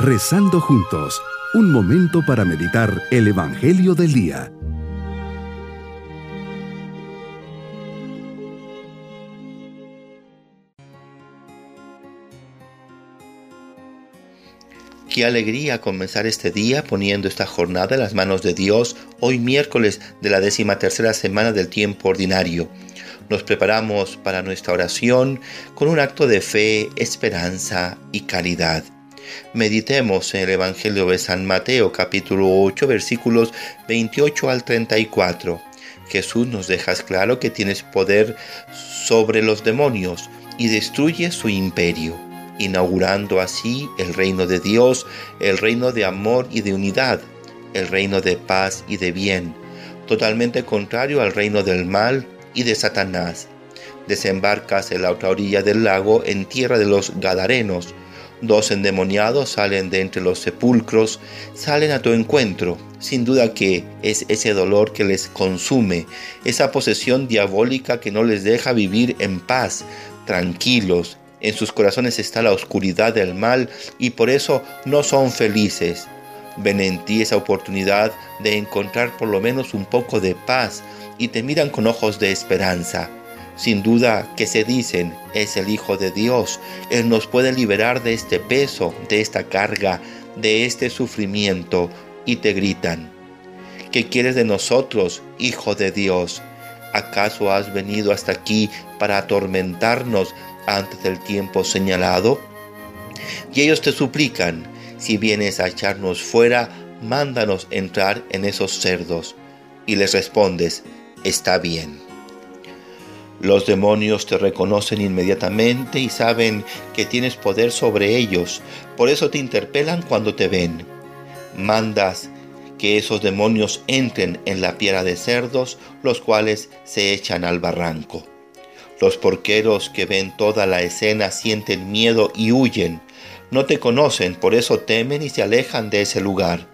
Rezando juntos, un momento para meditar el Evangelio del Día. Qué alegría comenzar este día poniendo esta jornada en las manos de Dios, hoy miércoles de la décima tercera semana del tiempo ordinario. Nos preparamos para nuestra oración con un acto de fe, esperanza y caridad. Meditemos en el Evangelio de San Mateo capítulo 8 versículos 28 al 34. Jesús nos deja claro que tienes poder sobre los demonios y destruye su imperio, inaugurando así el reino de Dios, el reino de amor y de unidad, el reino de paz y de bien, totalmente contrario al reino del mal y de Satanás. Desembarcas en la otra orilla del lago en tierra de los Gadarenos, Dos endemoniados salen de entre los sepulcros, salen a tu encuentro. Sin duda que es ese dolor que les consume, esa posesión diabólica que no les deja vivir en paz, tranquilos. En sus corazones está la oscuridad del mal y por eso no son felices. Ven en ti esa oportunidad de encontrar por lo menos un poco de paz y te miran con ojos de esperanza. Sin duda que se dicen, es el Hijo de Dios. Él nos puede liberar de este peso, de esta carga, de este sufrimiento. Y te gritan, ¿qué quieres de nosotros, Hijo de Dios? ¿Acaso has venido hasta aquí para atormentarnos antes del tiempo señalado? Y ellos te suplican, si vienes a echarnos fuera, mándanos entrar en esos cerdos. Y les respondes, está bien. Los demonios te reconocen inmediatamente y saben que tienes poder sobre ellos, por eso te interpelan cuando te ven. Mandas que esos demonios entren en la piedra de cerdos, los cuales se echan al barranco. Los porqueros que ven toda la escena sienten miedo y huyen. No te conocen, por eso temen y se alejan de ese lugar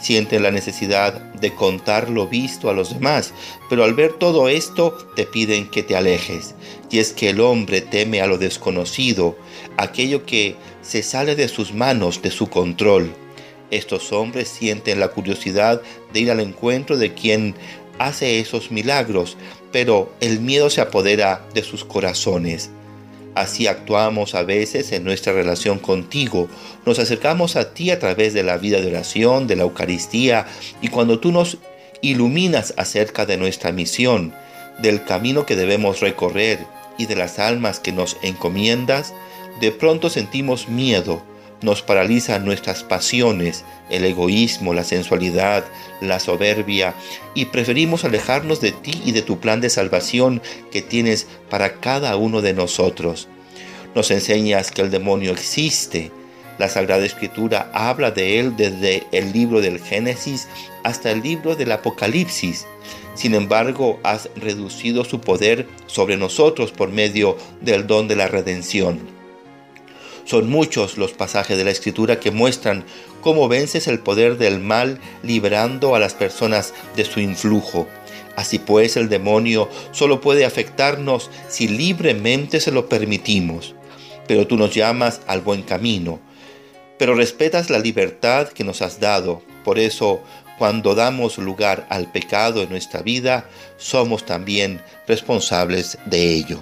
sienten la necesidad de contar lo visto a los demás, pero al ver todo esto te piden que te alejes. Y es que el hombre teme a lo desconocido, aquello que se sale de sus manos, de su control. Estos hombres sienten la curiosidad de ir al encuentro de quien hace esos milagros, pero el miedo se apodera de sus corazones. Así actuamos a veces en nuestra relación contigo. Nos acercamos a ti a través de la vida de oración, de la Eucaristía, y cuando tú nos iluminas acerca de nuestra misión, del camino que debemos recorrer y de las almas que nos encomiendas, de pronto sentimos miedo, nos paralizan nuestras pasiones, el egoísmo, la sensualidad, la soberbia, y preferimos alejarnos de ti y de tu plan de salvación que tienes para cada uno de nosotros. Nos enseñas que el demonio existe. La Sagrada Escritura habla de él desde el libro del Génesis hasta el libro del Apocalipsis. Sin embargo, has reducido su poder sobre nosotros por medio del don de la redención. Son muchos los pasajes de la Escritura que muestran cómo vences el poder del mal librando a las personas de su influjo. Así pues, el demonio solo puede afectarnos si libremente se lo permitimos. Pero tú nos llamas al buen camino. Pero respetas la libertad que nos has dado. Por eso, cuando damos lugar al pecado en nuestra vida, somos también responsables de ello.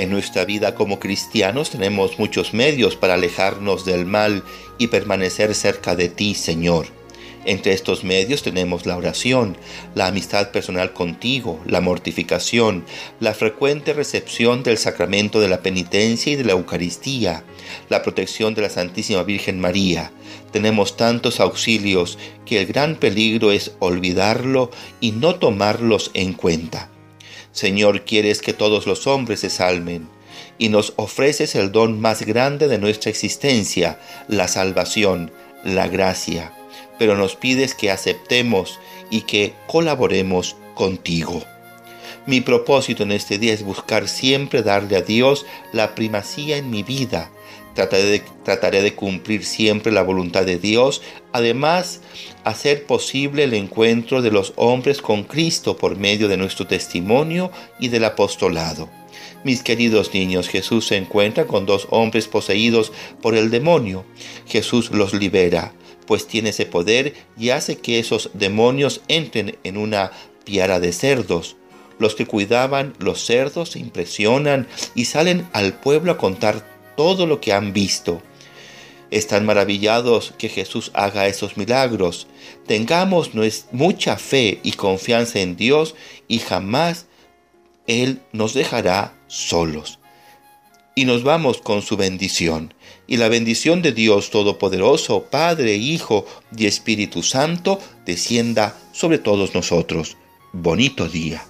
En nuestra vida como cristianos tenemos muchos medios para alejarnos del mal y permanecer cerca de ti, Señor. Entre estos medios tenemos la oración, la amistad personal contigo, la mortificación, la frecuente recepción del sacramento de la penitencia y de la Eucaristía, la protección de la Santísima Virgen María. Tenemos tantos auxilios que el gran peligro es olvidarlo y no tomarlos en cuenta. Señor, quieres que todos los hombres se salven y nos ofreces el don más grande de nuestra existencia, la salvación, la gracia, pero nos pides que aceptemos y que colaboremos contigo. Mi propósito en este día es buscar siempre darle a Dios la primacía en mi vida. Trataré de, de cumplir siempre la voluntad de Dios. Además, hacer posible el encuentro de los hombres con Cristo por medio de nuestro testimonio y del apostolado. Mis queridos niños, Jesús se encuentra con dos hombres poseídos por el demonio. Jesús los libera, pues tiene ese poder y hace que esos demonios entren en una piara de cerdos. Los que cuidaban los cerdos se impresionan y salen al pueblo a contar todo lo que han visto. Están maravillados que Jesús haga esos milagros. Tengamos mucha fe y confianza en Dios y jamás Él nos dejará solos. Y nos vamos con su bendición. Y la bendición de Dios Todopoderoso, Padre, Hijo y Espíritu Santo, descienda sobre todos nosotros. Bonito día.